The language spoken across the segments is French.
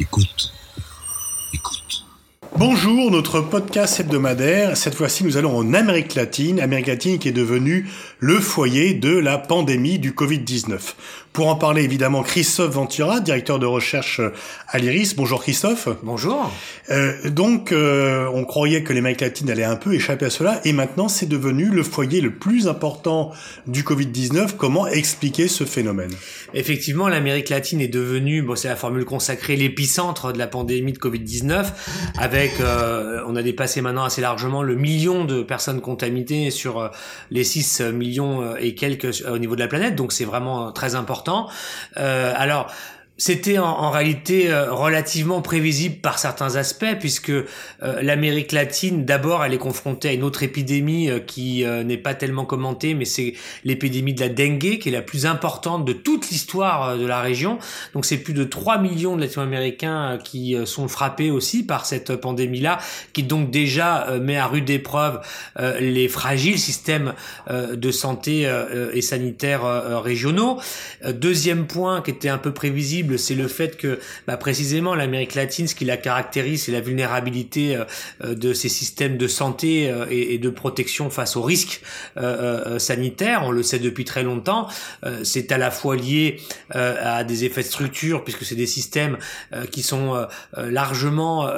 Écoute. Bonjour, notre podcast hebdomadaire. Cette fois-ci, nous allons en Amérique latine. Amérique latine qui est devenue le foyer de la pandémie du Covid-19. Pour en parler, évidemment, Christophe Ventura, directeur de recherche à l'IRIS. Bonjour Christophe. Bonjour. Euh, donc, euh, on croyait que l'Amérique latine allait un peu échapper à cela, et maintenant, c'est devenu le foyer le plus important du Covid-19. Comment expliquer ce phénomène? Effectivement, l'Amérique latine est devenue, bon, c'est la formule consacrée, l'épicentre de la pandémie de Covid-19, avec, euh, on a dépassé maintenant assez largement le million de personnes contaminées sur euh, les 6 millions euh, et quelques au niveau de la planète, donc c'est vraiment très important. Alors, c'était en, réalité euh, relativement prévisible par certains aspects puisque euh, l'Amérique latine d'abord elle est confrontée à une autre épidémie euh, qui n'est pas tellement commentée mais c'est l'épidémie de la dengue qui est la plus importante de toute l'histoire de la région. Donc c'est plus de 3 millions de latino-américains qui sont frappés aussi par cette pandémie là qui donc déjà met à rude épreuve les fragiles systèmes de santé et sanitaires régionaux. Deuxième point qui était un peu prévisible c'est le fait que bah, précisément l'Amérique latine, ce qui la caractérise, c'est la vulnérabilité euh, euh, de ces systèmes de santé euh, et, de protection face aux risques sanitaires. On le sait depuis très longtemps. c'est à la fois lié à des effets de structure, puisque c'est des systèmes qui sont largement,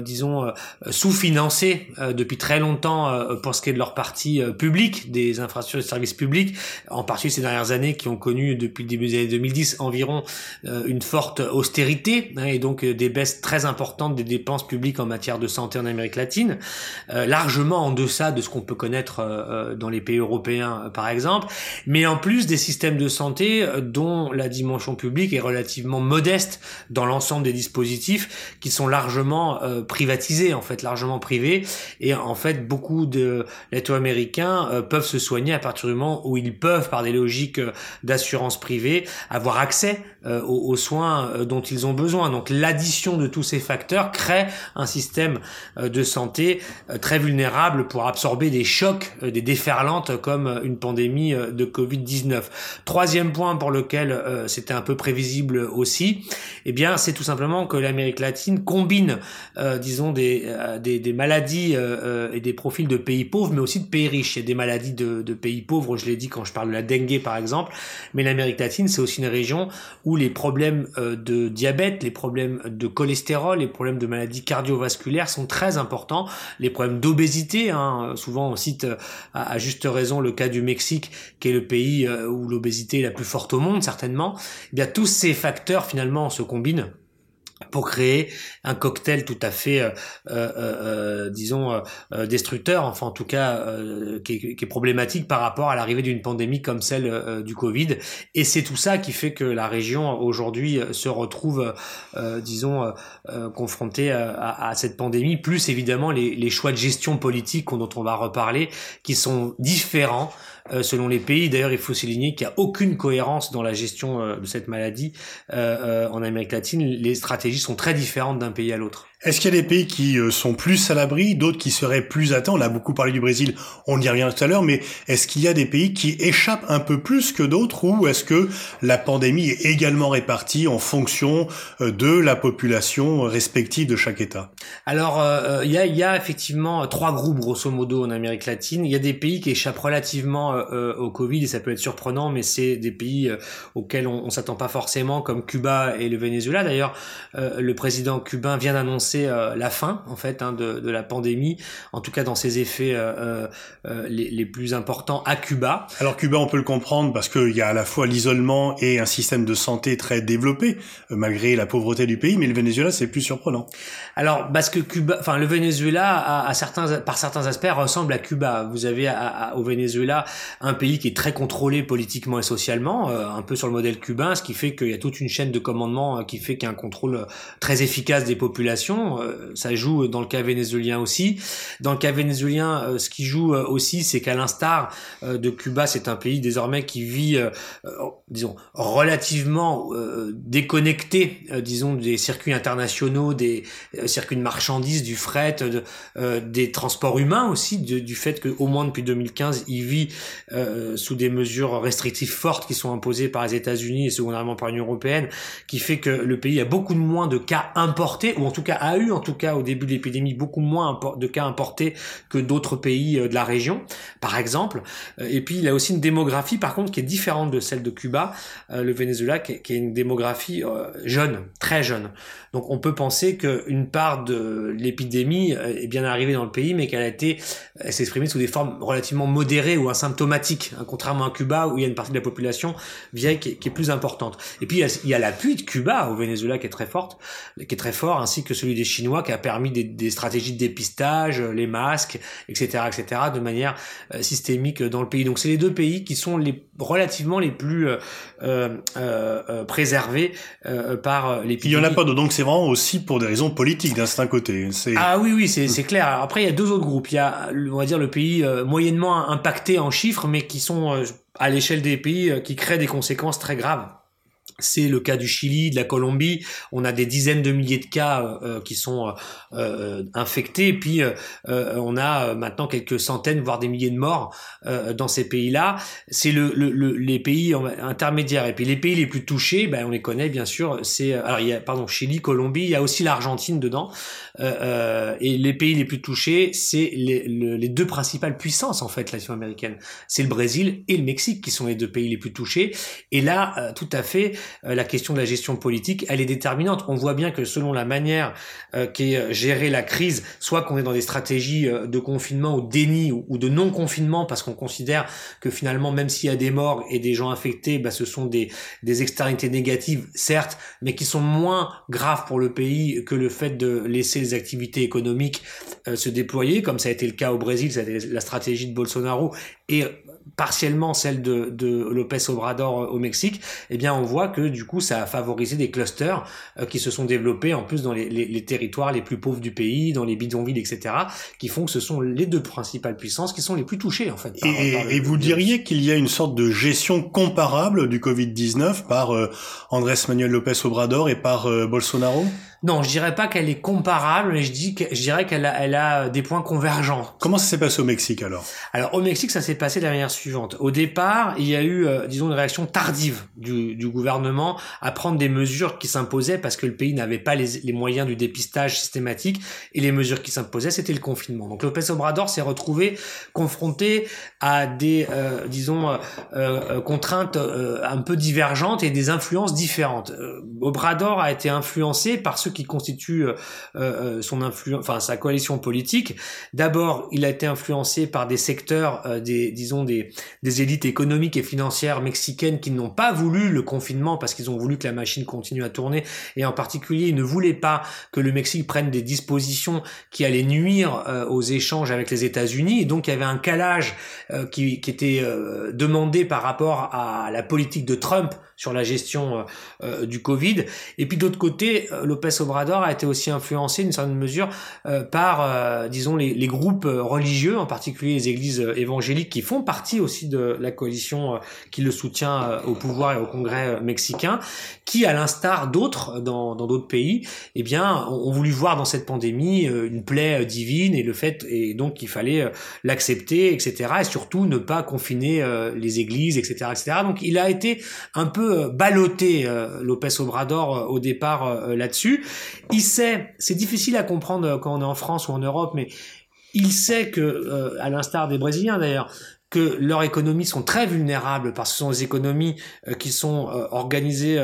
disons, sous-financés depuis très longtemps pour ce qui est de leur partie publique, des infrastructures de services publics, en particulier ces dernières années qui ont connu depuis le début des années 2010 environ une une forte austérité hein, et donc euh, des baisses très importantes des dépenses publiques en matière de santé en Amérique latine, euh, largement en deçà de ce qu'on peut connaître euh, dans les pays européens par exemple, mais en plus des systèmes de santé dont la dimension publique est relativement modeste dans l'ensemble des dispositifs qui sont largement privatisés en fait, largement privés et en fait beaucoup de latino-américains peuvent se soigner à partir du moment où ils peuvent par des logiques d'assurance privée avoir accès aux, aux soins euh, dont ils ont besoin. Donc l'addition de tous ces facteurs crée un système euh, de santé euh, très vulnérable pour absorber des chocs, des déferlantes comme une pandémie de Covid-19. Troisième point pour lequel c'était un peu prévisible aussi, eh bien c'est tout simplement que l'Amérique latine combine, disons, des, des, maladies et des profils de pays pauvres, mais aussi de pays riches. Il y a des maladies de, de pays pauvres, je l'ai dit quand je parle de la dengue par exemple, mais l'Amérique latine c'est aussi une région où les problèmes euh, de diabète, les problèmes de cholestérol, les problèmes de maladies cardiovasculaires sont très importants. Les problèmes d'obésité, hein, souvent on cite euh, à, juste raison le cas du Mexique, qui est le pays euh, où l'obésité est la plus forte au monde certainement. Eh bien tous ces facteurs finalement se combinent pour créer un cocktail tout à fait, euh, euh, euh, disons, destructeur, enfin en tout cas qui est, problématique par rapport à l'arrivée d'une pandémie comme celle du Covid. Et c'est tout ça qui fait que la région aujourd'hui se retrouve, disons, confrontée à, cette pandémie, plus évidemment les, les choix de gestion politique dont on va reparler, qui sont différents selon les pays. D'ailleurs, il faut souligner qu'il n'y a aucune cohérence dans la gestion euh, de cette maladie euh, en Amérique latine. Les stratégies sont très différentes d'un pays à l'autre. Est-ce qu'il y a des pays qui euh, sont plus à l'abri, d'autres qui seraient plus atteints? On a beaucoup parlé du Brésil, on y revient tout à l'heure, mais est-ce qu'il y a des pays qui échappent un peu plus que d'autres ou est-ce que la pandémie est également répartie en fonction euh, de la population respective de chaque État? Alors, euh, il y, a, effectivement trois groupes, grosso modo, en Amérique latine. Il y a des pays qui échappent relativement au Covid, et ça peut être surprenant, mais c'est des pays auxquels on ne s'attend pas forcément, comme Cuba et le Venezuela. D'ailleurs, le président cubain vient d'annoncer c'est euh, la fin en fait hein, de, la pandémie, en tout cas dans ses effets euh, euh, les, plus importants à Cuba. Alors Cuba, on peut le comprendre parce qu'il y a à la fois l'isolement et un système de santé très développé malgré la pauvreté du pays, mais le Venezuela c'est plus surprenant. Alors parce que Cuba, enfin le Venezuela à, certains par certains aspects ressemble à Cuba. Vous avez au Venezuela un pays qui est très contrôlé politiquement et socialement, un peu sur le modèle cubain, ce qui fait qu'il y a toute une chaîne de commandement qui fait qu'il y a un contrôle très efficace des populations région. ça joue dans le cas vénézuélien aussi. Dans le cas vénézuélien, ce qui joue aussi, c'est qu'à l'instar de Cuba, c'est un pays désormais qui vit, disons, relativement déconnecté, disons, des circuits internationaux, des circuits de marchandises, du fret, des transports humains aussi, du fait qu'au moins depuis 2015, il vit sous des mesures restrictives fortes qui sont imposées par les États-Unis et secondairement par l'Union européenne, qui fait que le pays a beaucoup moins de cas importés, ou en tout cas a eu en tout cas au début de l'épidémie beaucoup moins de cas importés que d'autres pays euh, de la région, par exemple. Euh, et puis il a aussi une démographie par contre qui est différente de celle de Cuba, euh, le Venezuela qui est une démographie jeune, très jeune. Donc on peut penser qu'une part de l'épidémie est bien arrivée dans le pays, mais qu'elle a été, elle s'est exprimée sous des formes relativement modérées ou asymptomatiques, hein, contrairement à Cuba où il y a une partie de la population vieille qui est, plus importante. Et puis il y a, l'appui de Cuba au Venezuela qui est très forte, qui est très fort, ainsi que celui des Chinois qui a permis des, stratégies de dépistage, les masques, etc., etc., de manière euh, systémique dans le pays. Donc c'est les deux pays qui sont les relativement les plus euh, euh, préservés par l'épidémie. Il y en a pas d'autres, donc c'est vraiment aussi pour des raisons politiques d'un certain côté. Ah oui, oui, c'est clair. après, il y a deux autres groupes. Il y a, on va dire, le pays moyennement impacté en chiffres, mais qui sont à l'échelle des pays qui créent des conséquences très graves. C'est le cas du Chili, de la Colombie. On a des dizaines de milliers de cas euh, euh, qui sont euh, infectés. Et puis, on a maintenant quelques centaines, voire des milliers de morts dans ces pays-là. C'est le, le, les pays intermédiaires. Et puis, les pays les plus touchés, ben, on les connaît bien sûr. C'est alors il y a pardon Chili, Colombie. Il y a aussi l'Argentine dedans. et les pays les plus touchés, c'est les, les deux principales puissances en fait latino-américaines. C'est le Brésil et le Mexique qui sont les deux pays les plus touchés. Et là, tout à fait euh, la question de la gestion politique, elle est déterminante. On voit bien que selon la manière euh, qu'est euh, gérée la crise, soit qu'on est dans des stratégies de confinement ou déni ou, de non-confinement, parce qu'on considère que finalement, même s'il y a des morts et des gens infectés, bah, ce sont des, des externalités négatives, certes, mais qui sont moins graves pour le pays que le fait de laisser les activités économiques se déployer, comme ça a été le cas au Brésil, ça a été la stratégie de Bolsonaro, et partiellement celle de, de Lopez Obrador euh, au Mexique, eh bien on voit du coup ça a favorisé des clusters euh, qui se sont développés en plus dans les, les, les, territoires les plus pauvres du pays, dans les bidonvilles, etc., qui font que ce sont les deux principales puissances qui sont les plus touchées en fait. et, vous diriez qu'il y a une sorte de gestion comparable du Covid-19 par euh, Andrés Manuel Lopez Obrador et par euh, Bolsonaro? Non, je dirais pas qu'elle est comparable, mais je dis que je dirais qu'elle a, elle a des points convergents. Comment ça s'est passé au Mexique alors? Alors au Mexique, ça s'est passé de la manière suivante. Au départ, il y a eu, euh, disons, une réaction tardive du, du, gouvernement à prendre des mesures qui s'imposaient parce que le pays n'avait pas les, les, moyens du dépistage systématique et les mesures qui s'imposaient, c'était le confinement. Donc Lopez Obrador s'est retrouvé confronté à des, euh, disons, euh, euh contraintes euh, un peu divergentes et des influences différentes. Obrador a été influencé par ce qui constitue euh, euh, son influence, enfin sa coalition politique. D'abord, il a été influencé par des secteurs, euh, des disons des, des élites économiques et financières mexicaines qui n'ont pas voulu le confinement parce qu'ils ont voulu que la machine continue à tourner et en particulier ils ne voulaient pas que le Mexique prenne des dispositions qui allaient nuire aux échanges avec les États-Unis et donc il y avait un calage qui, qui, était demandé par rapport à la politique de Trump sur la gestion du Covid et puis d'autre côté Lopez Obrador a été aussi influencé d'une certaine mesure euh, par, euh, disons, les, groupes euh, religieux, en particulier les églises évangéliques qui font partie aussi de la coalition qui le soutient au pouvoir et au Congrès mexicain, qui, à l'instar d'autres dans d'autres pays, eh bien, ont voulu voir dans cette pandémie une plaie divine et le fait, et donc qu'il fallait l'accepter, etc. Et surtout ne pas confiner les églises, etc., etc. Donc il a été un peu ballotté, Lopez Obrador, au départ là-dessus. Il sait, c'est difficile à comprendre quand on est en France ou en Europe, mais il sait que, euh, à l'instar des Brésiliens d'ailleurs, que leurs économies sont très vulnérables parce que ce sont des économies euh, qui sont euh, organisées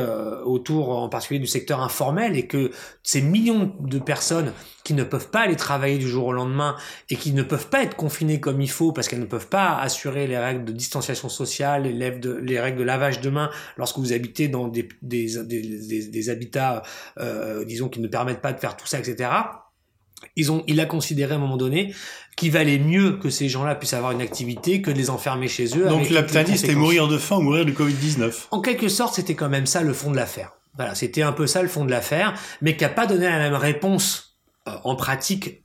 autour en particulier du secteur informel et que ces millions de personnes qui ne peuvent pas aller travailler du jour au lendemain et qui ne peuvent pas être confinées comme il faut parce qu'elles ne peuvent pas assurer les règles de distanciation sociale, les, règles de lavage de mains lorsque vous habitez dans des, des, des, des habitats, disons, qui ne permettent pas de faire tout ça, etc ils ont, il a considéré à un moment donné qu'il valait mieux que ces gens-là puissent avoir une activité que de les enfermer chez eux. Donc la c'était mourir de faim ou mourir du Covid-19. En quelque sorte, c'était quand même ça le fond de l'affaire. Voilà, c'était un peu ça le fond de l'affaire, mais qui n'a pas donné la même réponse en pratique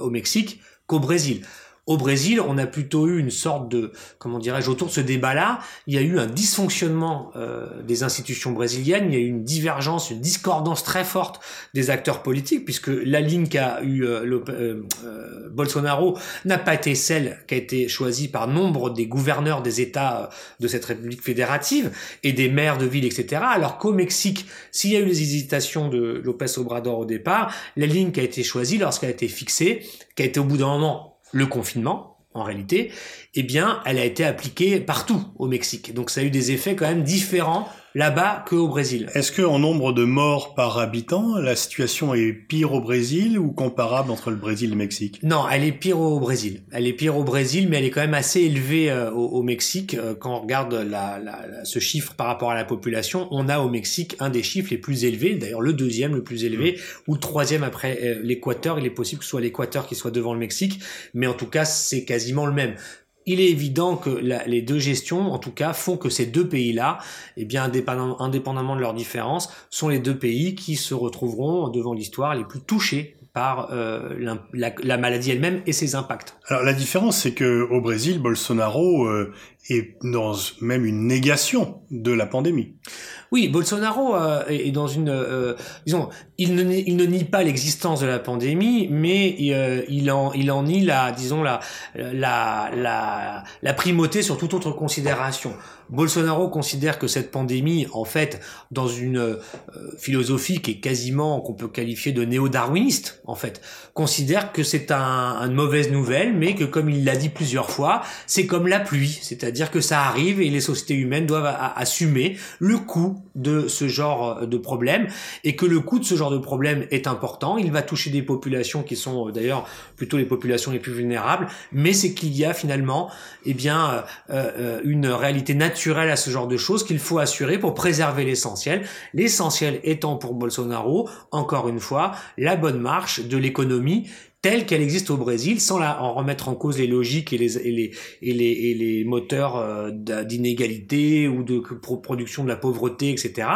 au Mexique qu'au Brésil. Au Brésil, on a plutôt eu une sorte de, comment dirais-je, autour de ce débat-là, il y a eu un dysfonctionnement euh, des institutions brésiliennes, il y a eu une divergence, une discordance très forte des acteurs politiques, puisque la ligne qu'a eu euh, euh, Bolsonaro n'a pas été celle qui a été choisie par nombre des gouverneurs des États de cette République fédérative et des maires de villes, etc. Alors qu'au Mexique, s'il y a eu les hésitations de Lopez Obrador au départ, la ligne qui a été choisie lorsqu'elle a été fixée, qui a été au bout d'un moment le confinement, en réalité, eh bien, elle a été appliquée partout au Mexique. Donc ça a eu des effets quand même différents là-bas qu'au Brésil. Est-ce que en nombre de morts par habitant, la situation est pire au Brésil ou comparable entre le Brésil et le Mexique? Non, elle est pire au Brésil. Elle est pire au Brésil, mais elle est quand même assez élevée euh, au, Mexique. Euh, quand on regarde la, la, ce chiffre par rapport à la population, on a au Mexique un des chiffres les plus élevés, d'ailleurs le deuxième le plus élevé, mmh. ou le troisième après euh, l'Équateur. Il est possible que ce soit l'Équateur qui soit devant le Mexique, mais en tout cas c'est quasiment le même il est évident que les deux gestions, en tout cas, font que ces deux pays-là, eh bien, indépendamment de leurs différences, sont les deux pays qui se retrouveront devant l'histoire les plus touchés par euh, la, maladie elle-même et ses impacts. Alors la différence, c'est que au Brésil, Bolsonaro euh, est dans même une négation de la pandémie. Oui, Bolsonaro euh, est dans une, euh, disons, il ne, il ne nie pas l'existence de la pandémie, mais euh, il en, il en nie la, disons la, la, la, la primauté sur toute autre considération. Bolsonaro considère que cette pandémie, en fait, dans une euh, philosophie qui est quasiment qu'on peut qualifier de néo-darwiniste, en fait, considère que c'est un, une mauvaise nouvelle, mais que comme il l'a dit plusieurs fois, c'est comme la pluie, c'est-à-dire que ça arrive et les sociétés humaines doivent assumer le coût de ce genre euh, de problème et que le coût de ce genre de problème est important. Il va toucher des populations qui sont euh, d'ailleurs plutôt les populations les plus vulnérables, mais c'est qu'il y a finalement, eh bien, une réalité naturelle naturel à ce genre de choses qu'il faut assurer pour préserver l'essentiel. L'essentiel étant pour Bolsonaro, encore une fois, la bonne marche de l'économie telle qu'elle existe au Brésil, sans la, en remettre en cause les logiques et les, et les, et les, et les moteurs euh, d'inégalité ou de production de la pauvreté, etc.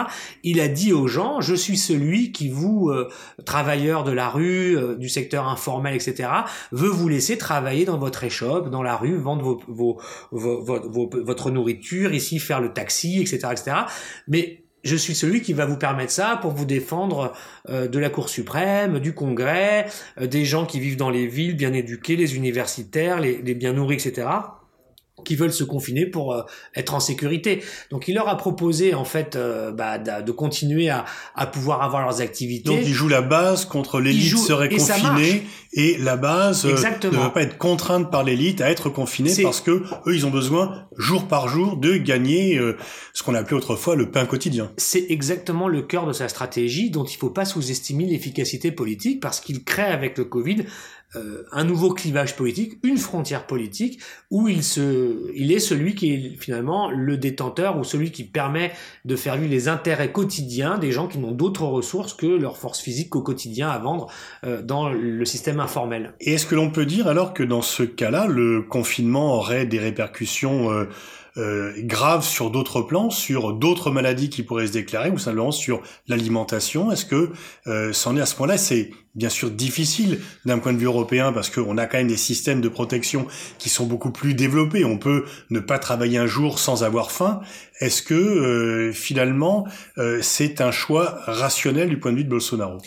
Il a dit aux gens, je suis celui qui vous, euh, travailleurs de la rue, euh, du secteur informel, etc., veut vous laisser travailler dans votre échoppe, dans la rue, vendre vos, vos, vos, votre nourriture, ici faire le taxi, etc., etc. Mais je suis celui qui va vous permettre ça pour vous défendre euh, de la Cour suprême, du Congrès, euh, des gens qui vivent dans les villes bien éduqués, les universitaires, les, les bien nourris, etc qui veulent se confiner pour euh, être en sécurité. Donc il leur a proposé en fait euh, bah, de continuer à, à, pouvoir avoir leurs activités. Donc ils jouent la base contre l'élite serait confinée et la base euh, ne va pas être contrainte par l'élite à être confinée parce que eux ils ont besoin jour par jour de gagner ce qu'on appelait autrefois le pain quotidien. C'est exactement le cœur de sa stratégie dont il faut pas sous-estimer l'efficacité politique parce qu'il crée avec le Covid euh, un nouveau clivage politique, une frontière politique, où il, se, il est celui qui est finalement le détenteur ou celui qui permet de faire vivre les intérêts quotidiens des gens qui n'ont d'autres ressources que leur force physique au quotidien à vendre euh, dans le système informel. Et est-ce que l'on peut dire alors que dans ce cas-là, le confinement aurait des répercussions euh, euh, grave sur d'autres plans, sur d'autres maladies qui pourraient se déclarer, ou simplement sur l'alimentation Est-ce que euh, c'en est à ce point-là? C'est bien sûr difficile d'un point de vue européen parce qu'on a quand même des systèmes de protection qui sont beaucoup plus développés. On peut ne pas travailler un jour sans avoir faim. Est-ce que euh, finalement euh, c'est un choix rationnel du point de vue de Bolsonaro?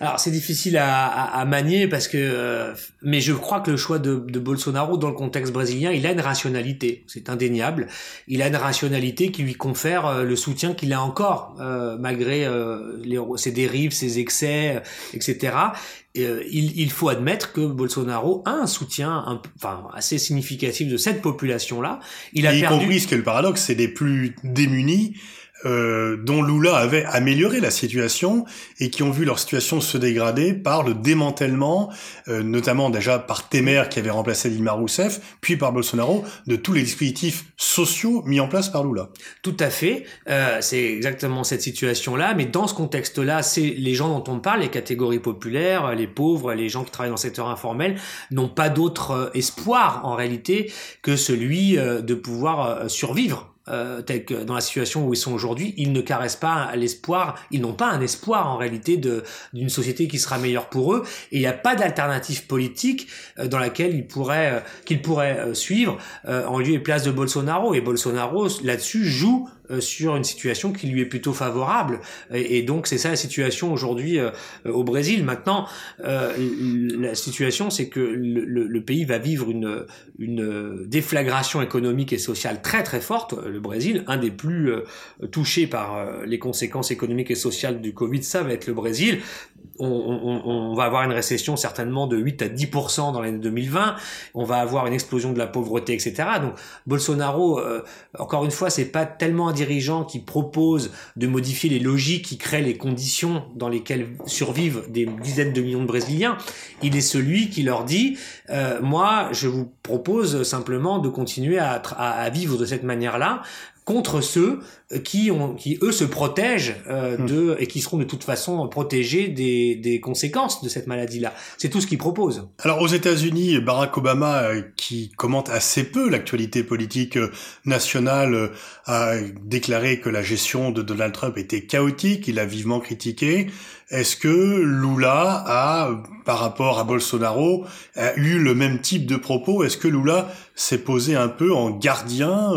Alors c'est difficile à, à, manier parce que, euh, mais je crois que le choix de, de, Bolsonaro dans le contexte brésilien, il a une rationalité, c'est indéniable. Il a une rationalité qui lui confère euh, le soutien qu'il a encore euh, malgré les, ses dérives, ses excès, etc. il, il, faut admettre que Bolsonaro a un soutien un, enfin, assez significatif de cette population-là. Il a y perdu... compris ce qu'est le paradoxe, c'est des plus démunis euh, dont Lula avait amélioré la situation et qui ont vu leur situation se dégrader par le démantèlement, euh, notamment déjà par Temer qui avait remplacé Dilma Rousseff, puis par Bolsonaro, de tous les dispositifs sociaux mis en place par Lula. Tout à fait, euh, c'est exactement cette situation-là, mais dans ce contexte-là, c'est les gens dont on parle, les catégories populaires, les pauvres, les gens qui travaillent dans le secteur informel, n'ont pas d'autre espoir en réalité que celui de pouvoir survivre euh, tels que dans la situation où ils sont aujourd'hui, ils ne caressent pas l'espoir, ils n'ont pas un espoir en réalité d'une société qui sera meilleure pour eux, et il n'y a pas d'alternative politique euh, dans laquelle ils pourraient euh, qu'ils pourraient euh, suivre en lieu et place de Bolsonaro. Et Bolsonaro là-dessus joue sur une situation qui lui est plutôt favorable. Et, donc c'est ça la situation aujourd'hui euh, au Brésil. Maintenant, euh, la situation c'est que le, le, pays va vivre une, une déflagration économique et sociale très très forte. Le Brésil, un des plus touchés par les conséquences économiques et sociales du Covid, ça va être le Brésil on, on, on, va avoir une récession certainement de 8 à 10% dans l'année 2020. On va avoir une explosion de la pauvreté, etc. Donc Bolsonaro, euh, encore une fois, c'est pas tellement un dirigeant qui propose de modifier les logiques qui créent les conditions dans lesquelles survivent des dizaines de millions de Brésiliens. Il est celui qui leur dit euh, moi, je vous propose simplement de continuer à, à vivre de cette manière-là contre ceux qui ont, qui eux se protègent euh, hmm. de et qui seront de toute façon protégés des, des conséquences de cette maladie-là. C'est tout ce qu'ils proposent. Alors aux États-Unis, Barack Obama, euh, qui commente assez peu l'actualité politique euh, nationale, a déclaré que la gestion de Donald Trump était chaotique. Il a vivement critiqué. Est-ce que Lula a, par rapport à Bolsonaro, a eu le même type de propos? Est-ce que Lula s'est posé un peu en gardien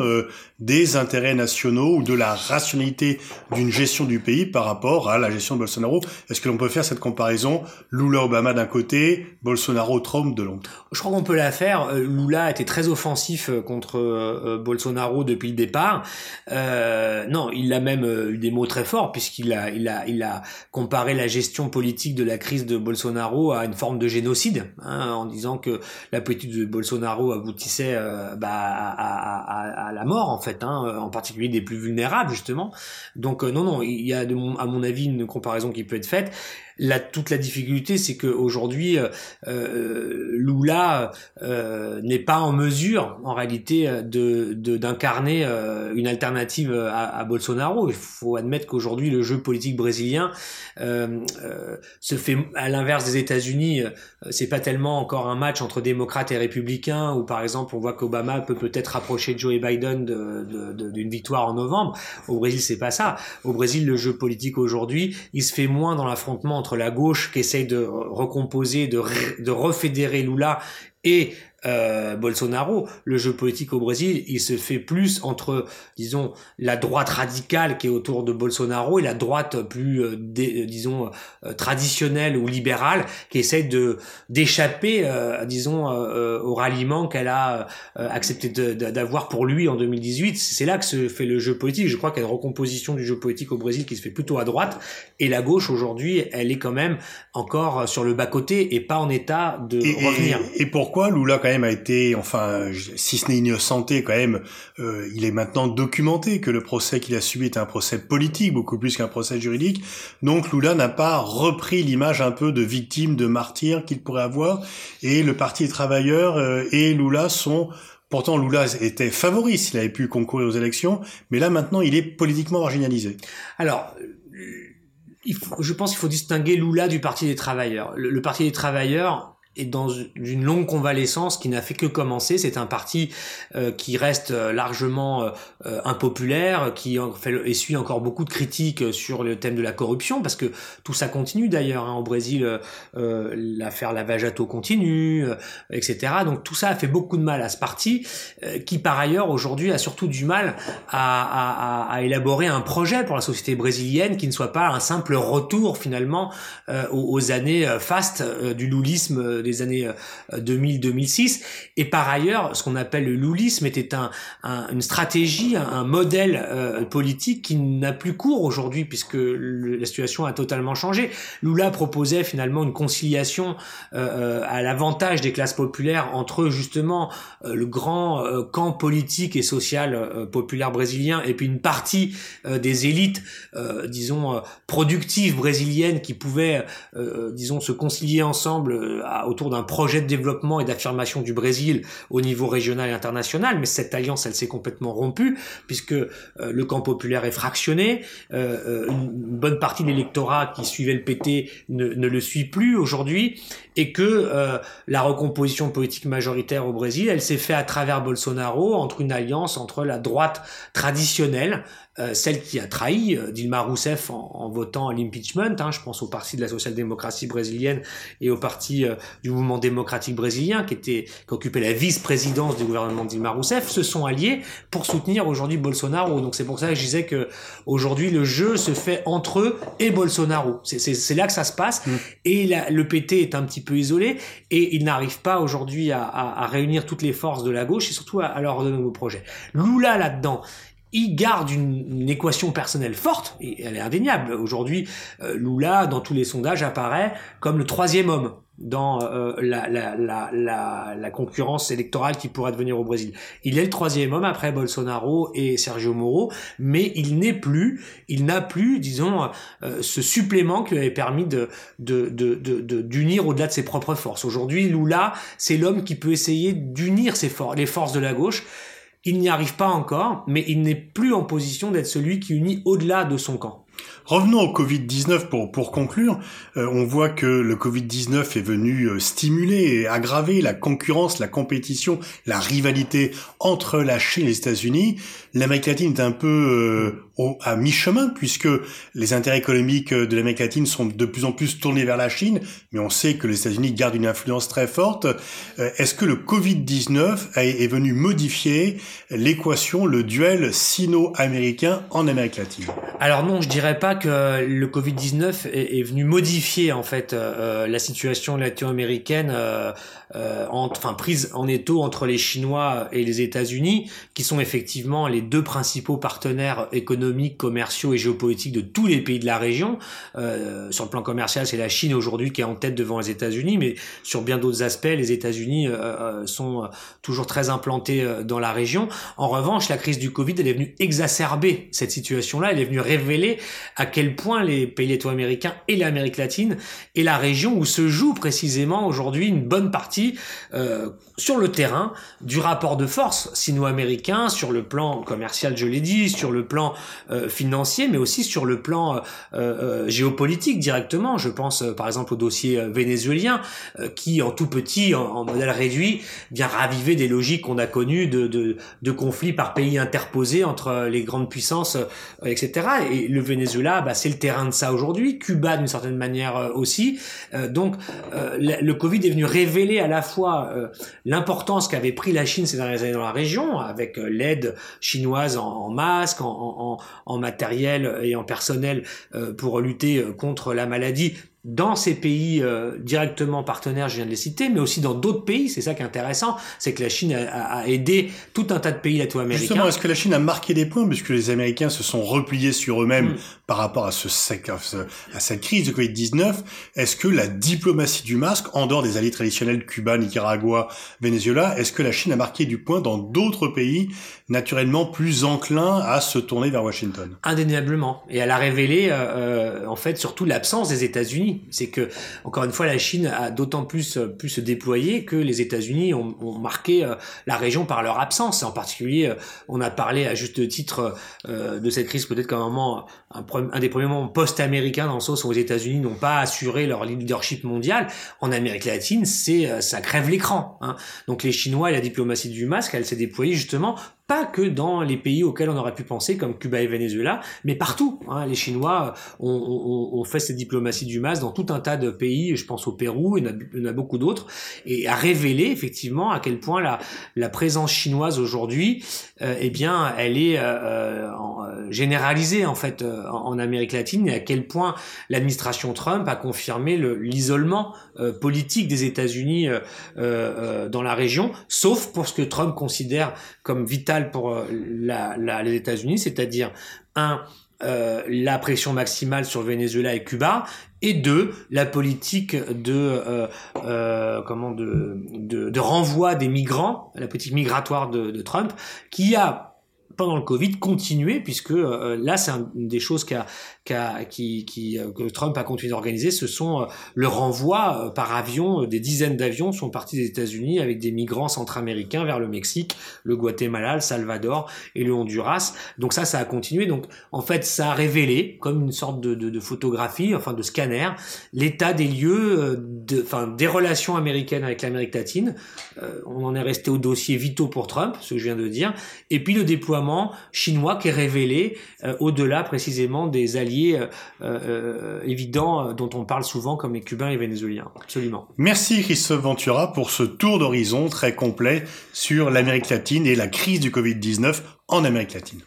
des intérêts nationaux ou de la rationalité d'une gestion du pays par rapport à la gestion de Bolsonaro? Est-ce que l'on peut faire cette comparaison Lula-Obama d'un côté, Bolsonaro-Trump de l'autre? Je crois qu'on peut la faire. Euh, Lula a été très offensif euh, contre euh, Bolsonaro depuis le départ. Euh, non, il a même eu des mots très forts puisqu'il a, il a, il a comparé la gestion politique de la crise de Bolsonaro à une forme de génocide, hein, en disant que la politique de Bolsonaro aboutissait bah, à, à, à, la mort en fait Hein, euh, en particulier des plus vulnérables justement. Donc euh, non, non, il y a de à mon avis une comparaison qui peut être faite toute la difficulté, c'est qu'aujourd'hui, euh, euh, Lula euh, n'est pas en mesure, en réalité, de d'incarner euh, une alternative à, à, Bolsonaro. Il faut admettre qu'aujourd'hui, le jeu politique brésilien se fait à l'inverse des États-Unis. c'est pas tellement encore un match entre démocrates et républicains, où par exemple, on voit qu'Obama peut peut-être rapprocher Joe Biden d'une victoire en novembre. Au Brésil, c'est pas ça. Au Brésil, le jeu politique aujourd'hui, il se fait moins dans l'affrontement entre la gauche qui essaye de recomposer, de, de refédérer Lula et euh, Bolsonaro, le jeu politique au Brésil, il se fait plus entre, disons, la droite radicale qui est autour de Bolsonaro et la droite plus, euh, euh, disons, traditionnelle ou libérale qui essaie de d'échapper, disons, au ralliement qu'elle a accepté d'avoir pour lui en 2018. C'est là que se fait le jeu politique. Je crois qu'il y a une recomposition du jeu politique au Brésil qui se fait plutôt à droite et la gauche aujourd'hui, elle est quand même encore sur le bas côté et pas en état de revenir. Et, et pourquoi Lula a été, enfin, si ce n'est innocenté, quand même, euh, il est maintenant documenté que le procès qu'il a subi est un procès politique beaucoup plus qu'un procès juridique. Donc Lula n'a pas repris l'image un peu de victime, de martyr qu'il pourrait avoir. Et le Parti des travailleurs euh, et Lula sont Pourtant, Lula était favori s'il avait pu concourir aux élections, mais là maintenant, il est politiquement marginalisé. Alors, je pense qu'il faut distinguer Lula du Parti des travailleurs. le Parti des travailleurs, est dans une longue convalescence qui n'a fait que commencer. C'est un parti euh, qui reste euh, largement euh, impopulaire, qui en fait, essuie encore beaucoup de critiques sur le thème de la corruption, parce que tout ça continue d'ailleurs. Hein, au Brésil, l'affaire Lavajato continue, etc. Donc tout ça a fait beaucoup de mal à ce parti, qui par ailleurs aujourd'hui a surtout du mal à, à, à, élaborer un projet pour la société brésilienne qui ne soit pas un simple retour finalement aux, aux, années fastes du loulisme des années 2000-2006. Euh, Et par ailleurs, ce qu'on appelle le loulisme était un, une stratégie, un, modèle euh, politique qui n'a plus cours aujourd'hui puisque la situation a totalement changé. Lula proposait finalement une conciliation euh, à l'avantage des classes populaires entre justement le grand camp politique et social populaire brésilien et puis une partie des élites, disons, productives brésiliennes qui pouvaient, disons, se concilier ensemble autour d'un projet de développement et d'affirmation du Brésil au niveau régional et international, mais cette alliance, elle s'est complètement rompue, puisque euh, le camp populaire est fractionné, euh, euh, une bonne partie de l'électorat qui suivait le PT ne, le suit plus aujourd'hui, et que la recomposition politique majoritaire au Brésil, elle s'est faite à travers Bolsonaro entre une alliance entre la droite traditionnelle euh, celle qui a trahi euh, Dilma Rousseff en, en votant l'impeachment. Hein, je pense au parti de la social-démocratie brésilienne et au parti euh, du mouvement démocratique brésilien qui était qui occupait la vice-présidence du gouvernement de Dilma Rousseff, se sont alliés pour soutenir aujourd'hui Bolsonaro. Donc c'est pour ça que je disais que aujourd'hui le jeu se fait entre eux et Bolsonaro. C'est là que ça se passe. Mm. Et la, le PT est un petit peu isolé et il n'arrive pas aujourd'hui à, à, à, réunir toutes les forces de la gauche et surtout à, à leur donner de nouveaux projets. Lula là-dedans, il garde une, équation personnelle forte, et elle est indéniable. Aujourd'hui, euh, Lula, dans tous les sondages, apparaît comme le troisième homme dans euh, la, la, la, la, concurrence électorale qui pourrait devenir au Brésil. Il est le troisième homme après Bolsonaro et Sergio Moro, mais il n'est plus, il n'a plus, disons, euh, ce supplément qui avait permis de d'unir de, de, de, au-delà de ses propres forces. Aujourd'hui, Lula, c'est l'homme qui peut essayer d'unir forces, les forces de la gauche il n'y arrive pas encore, mais il n'est plus en position d'être celui qui unit au-delà de son camp. Revenons au Covid-19 pour, pour conclure. Euh, on voit que le Covid-19 est venu euh, stimuler et aggraver la concurrence, la compétition, la rivalité entre la Chine et les États-Unis. L'Amérique latine est un peu euh, à mi-chemin puisque les intérêts économiques de l'Amérique latine sont de plus en plus tournés vers la Chine, mais on sait que les États-Unis gardent une influence très forte. Est-ce que le Covid-19 est venu modifier l'équation, le duel sino-américain en Amérique latine? Alors non, je dirais pas que le Covid-19 est, venu modifier en fait euh, la situation latino-américaine, euh, euh, enfin prise en étau entre les Chinois et les États-Unis, qui sont effectivement les deux principaux partenaires économiques, commerciaux et géopolitiques de tous les pays de la région. sur le plan commercial, c'est la Chine aujourd'hui qui est en tête devant les États-Unis, mais sur bien d'autres aspects, les États-Unis sont toujours très implantés dans la région. En revanche, la crise du Covid, elle est venue exacerber cette situation-là, elle est venue révéler à quel point les pays latino-américains et l'Amérique latine est la région où se joue précisément aujourd'hui une bonne partie euh, sur le terrain du rapport de force sino-américain sur le plan commercial, je l'ai dit, sur le plan euh, financier, mais aussi sur le plan euh, euh géopolitique directement. Je pense euh, par exemple au dossier vénézuélien qui, en tout petit, en, en, modèle réduit, vient raviver des logiques qu'on a connues de, de, de conflits par pays interposés entre les grandes puissances, etc. Et le Venezuela, bah, c'est le terrain de ça aujourd'hui. Cuba, d'une certaine manière aussi. donc, le Covid est venu révéler à la fois l'importance qu'avait pris la Chine ces dernières années dans la région, avec l'aide chinoise en, en masques, en, en, en, matériel et en personnel euh, pour lutter euh, contre la maladie, dans ces pays euh, directement partenaires, je viens de les citer, mais aussi dans d'autres pays. C'est ça qui est intéressant, c'est que la Chine a, a, aidé tout un tas de pays latino-américains. Justement, est-ce que la Chine a marqué des points puisque les Américains se sont repliés sur eux-mêmes mm. par rapport à, ce, à cette crise de Covid-19 Est-ce que la diplomatie du masque, en dehors des alliés traditionnels Cuba, Nicaragua, Venezuela, est-ce que la Chine a marqué du point dans d'autres pays naturellement plus enclins à se tourner vers Washington? Indéniablement. Et elle a révélé, euh, euh en fait, surtout l'absence des États-Unis c'est que, encore une fois, la Chine a d'autant plus euh, pu se déployer que les États-Unis ont, ont, marqué euh, la région par leur absence. En particulier, euh, on a parlé à juste titre de cette crise peut-être comme un moment, un, un, des premiers moments post-américains dans le sens où les États-Unis n'ont pas assuré leur leadership mondial. En Amérique latine, c'est ça crève l'écran. Hein. Donc les Chinois et la diplomatie du masque, elle s'est déployée justement pas que dans les pays auxquels on aurait pu penser, comme Cuba et Venezuela, mais partout. Hein. Les Chinois ont, ont, ont, fait cette diplomatie du masque dans tout un tas de pays, je pense au Pérou, il y en a, beaucoup d'autres, et a révélé effectivement à quel point la, la présence chinoise aujourd'hui, euh, eh bien, elle est euh, euh, euh généralisée en fait euh, en, Amérique latine, et à quel point l'administration Trump a confirmé l'isolement politique des États-Unis dans la région, sauf pour ce que Trump considère comme vital pour euh, la, la, les États-Unis, c'est-à-dire un euh, la pression maximale sur Venezuela et Cuba, et deux, la politique de euh, euh, comment de, de, de, renvoi des migrants, la politique migratoire de, de Trump, qui a pendant le Covid continuer puisque là c'est une des choses qu'a qui, qui, euh, que Trump a continué d'organiser, ce sont euh, le renvoi euh, par avion, des dizaines d'avions sont partis des États-Unis avec des migrants centra-américains vers le Mexique, le Guatemala, le Salvador et le Honduras. Donc ça, ça a continué. Donc en fait, ça a révélé, comme une sorte de, de, de photographie, enfin de scanner, l'état des lieux, de, enfin des relations américaines avec l'Amérique latine. on en est resté au dossier Vito pour Trump, ce que je viens de dire, et puis le déploiement chinois qui est révélé au-delà précisément des alliés euh, euh, évidents euh, dont on parle souvent comme les Cubains et les Vénézuéliens. Absolument. Merci Christophe Ventura pour ce tour d'horizon très complet sur l'Amérique latine et la crise du Covid-19 en Amérique latine.